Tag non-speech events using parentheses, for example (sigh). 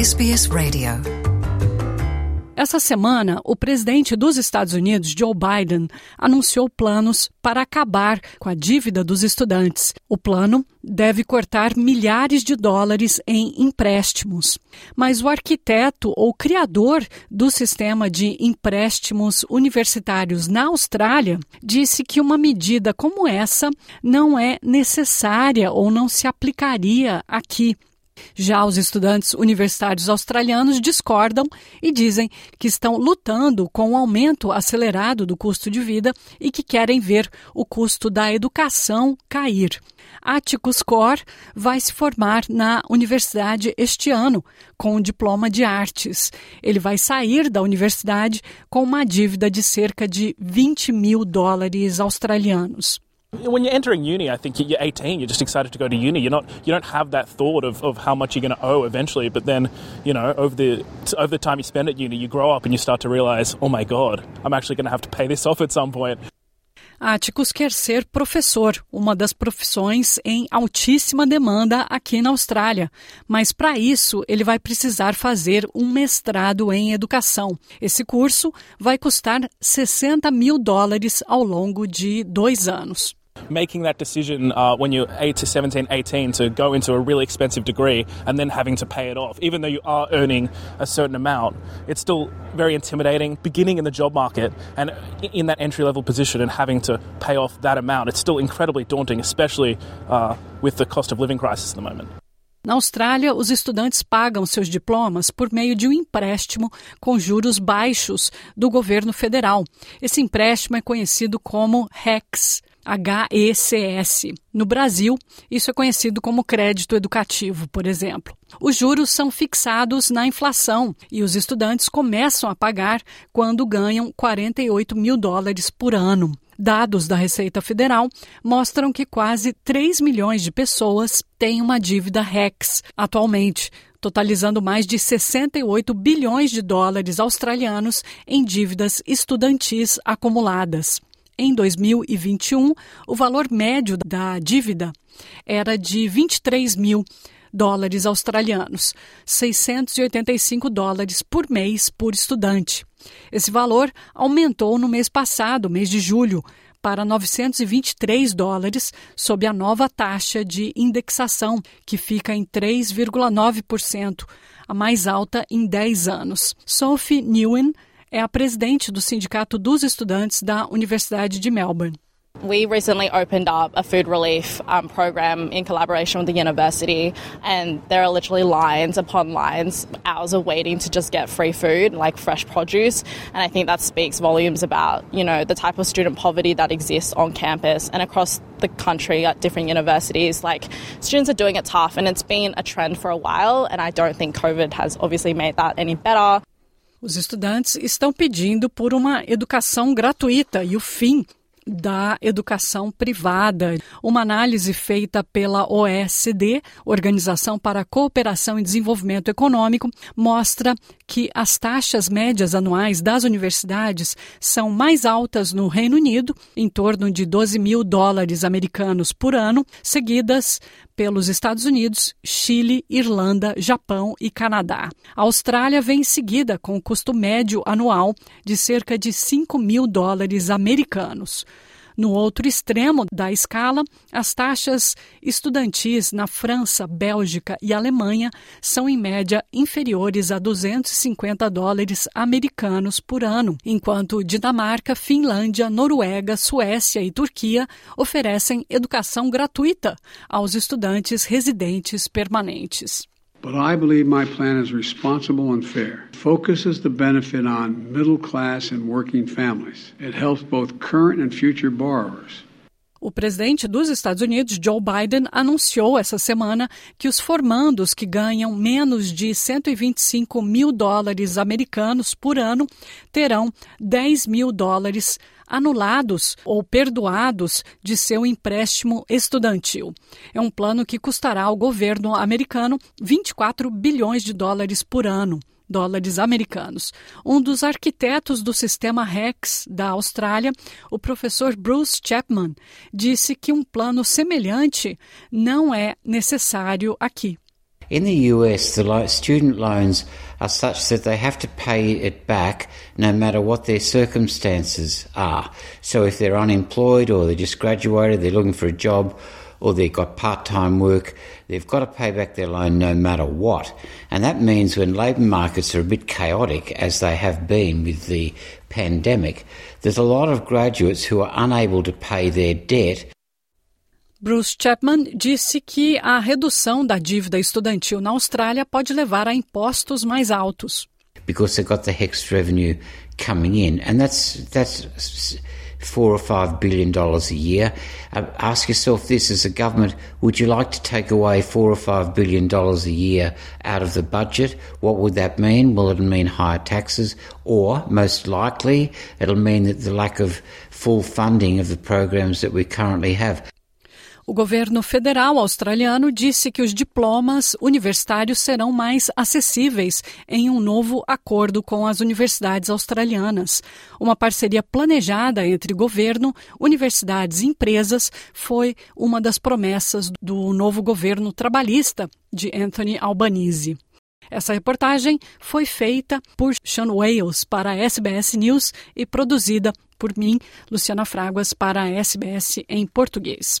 SBS Radio. Essa semana, o presidente dos Estados Unidos, Joe Biden, anunciou planos para acabar com a dívida dos estudantes. O plano deve cortar milhares de dólares em empréstimos. Mas o arquiteto ou criador do sistema de empréstimos universitários na Austrália disse que uma medida como essa não é necessária ou não se aplicaria aqui. Já os estudantes universitários australianos discordam e dizem que estão lutando com o aumento acelerado do custo de vida e que querem ver o custo da educação cair. Atticus Cor vai se formar na universidade este ano com um diploma de artes. Ele vai sair da universidade com uma dívida de cerca de 20 mil dólares australianos. When you're entering uni, I think you're 18. You're just excited to go to uni. You're not. You don't have that thought of, of how much you're going to owe eventually. But then, you know, over the over the time you spend at uni, you grow up and you start to realize, oh my god, I'm actually going to have to pay this (laughs) off at some point. Atticus quer ser professor, uma das profissões em altíssima demanda aqui na Austrália. Mas para isso, ele vai precisar fazer um mestrado em educação. Esse curso vai custar 60 mil dólares ao longo de dois anos. Making that decision uh, when you're 8 to 17, 18 to go into a really expensive degree and then having to pay it off, even though you are earning a certain amount, it's still very intimidating. Beginning in the job market and in that entry level position and having to pay off that amount, it's still incredibly daunting, especially uh, with the cost of living crisis at the moment. Na Austrália, os estudantes pagam seus diplomas por meio de um empréstimo com juros baixos do governo federal. Esse empréstimo é conhecido como HECS. HECS. No Brasil, isso é conhecido como crédito educativo, por exemplo. Os juros são fixados na inflação e os estudantes começam a pagar quando ganham 48 mil dólares por ano. Dados da Receita Federal mostram que quase 3 milhões de pessoas têm uma dívida REX atualmente, totalizando mais de 68 bilhões de dólares australianos em dívidas estudantis acumuladas. Em 2021, o valor médio da dívida era de 23 mil dólares australianos, 685 dólares por mês por estudante. Esse valor aumentou no mês passado, mês de julho, para 923 dólares, sob a nova taxa de indexação, que fica em 3,9%, a mais alta em 10 anos. Sophie Newen é a presidente do Sindicato dos Estudantes da Universidade de Melbourne. We recently opened up a food relief um, program in collaboration with the university, and there are literally lines upon lines, hours of waiting to just get free food, like fresh produce. And I think that speaks volumes about, you know, the type of student poverty that exists on campus and across the country at different universities. Like, students are doing it tough, and it's been a trend for a while, and I don't think COVID has obviously made that any better. Os estudantes estão pedindo por uma educação gratuita e o fim da educação privada. Uma análise feita pela OECD, Organização para a Cooperação e Desenvolvimento Econômico, mostra que as taxas médias anuais das universidades são mais altas no Reino Unido, em torno de 12 mil dólares americanos por ano, seguidas pelos Estados Unidos, Chile, Irlanda, Japão e Canadá. A Austrália vem em seguida com o custo médio anual de cerca de 5 mil dólares americanos. No outro extremo da escala, as taxas estudantis na França, Bélgica e Alemanha são em média inferiores a 250 dólares americanos por ano, enquanto Dinamarca, Finlândia, Noruega, Suécia e Turquia oferecem educação gratuita aos estudantes residentes permanentes. But I believe my plan is responsible and fair. Focuses the benefit on middle class and working families. It helps both current and future borrowers. O presidente dos Estados Unidos, Joe Biden, anunciou essa semana que os formandos que ganham menos de 125 mil dólares americanos por ano terão 10 mil dólares anulados ou perdoados de seu empréstimo estudantil. É um plano que custará ao governo americano 24 bilhões de dólares por ano dólares americanos. Um dos arquitetos do sistema REX da Austrália, o professor Bruce Chapman, disse que um plano semelhante não é necessário aqui. In the US, the student loans are such that they have to pay it back no matter what their circumstances are. So if they're unemployed or they just graduated, they're looking for a job, or they've got part time work, they've got to pay back their loan no matter what. And that means when labour markets are a bit chaotic, as they have been with the pandemic, there's a lot of graduates who are unable to pay their debt. Bruce Chapman disse que a redução da dívida estudantil na Austrália pode levar a impostos mais altos. Because they've got the HEX revenue coming in, and that's that's four or five billion dollars a year. Uh, ask yourself this as a government would you like to take away four or five billion dollars a year out of the budget? What would that mean? Will it mean higher taxes? Or, most likely, it'll mean that the lack of full funding of the programs that we currently have. O governo federal australiano disse que os diplomas universitários serão mais acessíveis em um novo acordo com as universidades australianas. Uma parceria planejada entre governo, universidades e empresas foi uma das promessas do novo governo trabalhista de Anthony Albanese. Essa reportagem foi feita por Sean Wales para a SBS News e produzida por mim, Luciana Fraguas, para a SBS em português.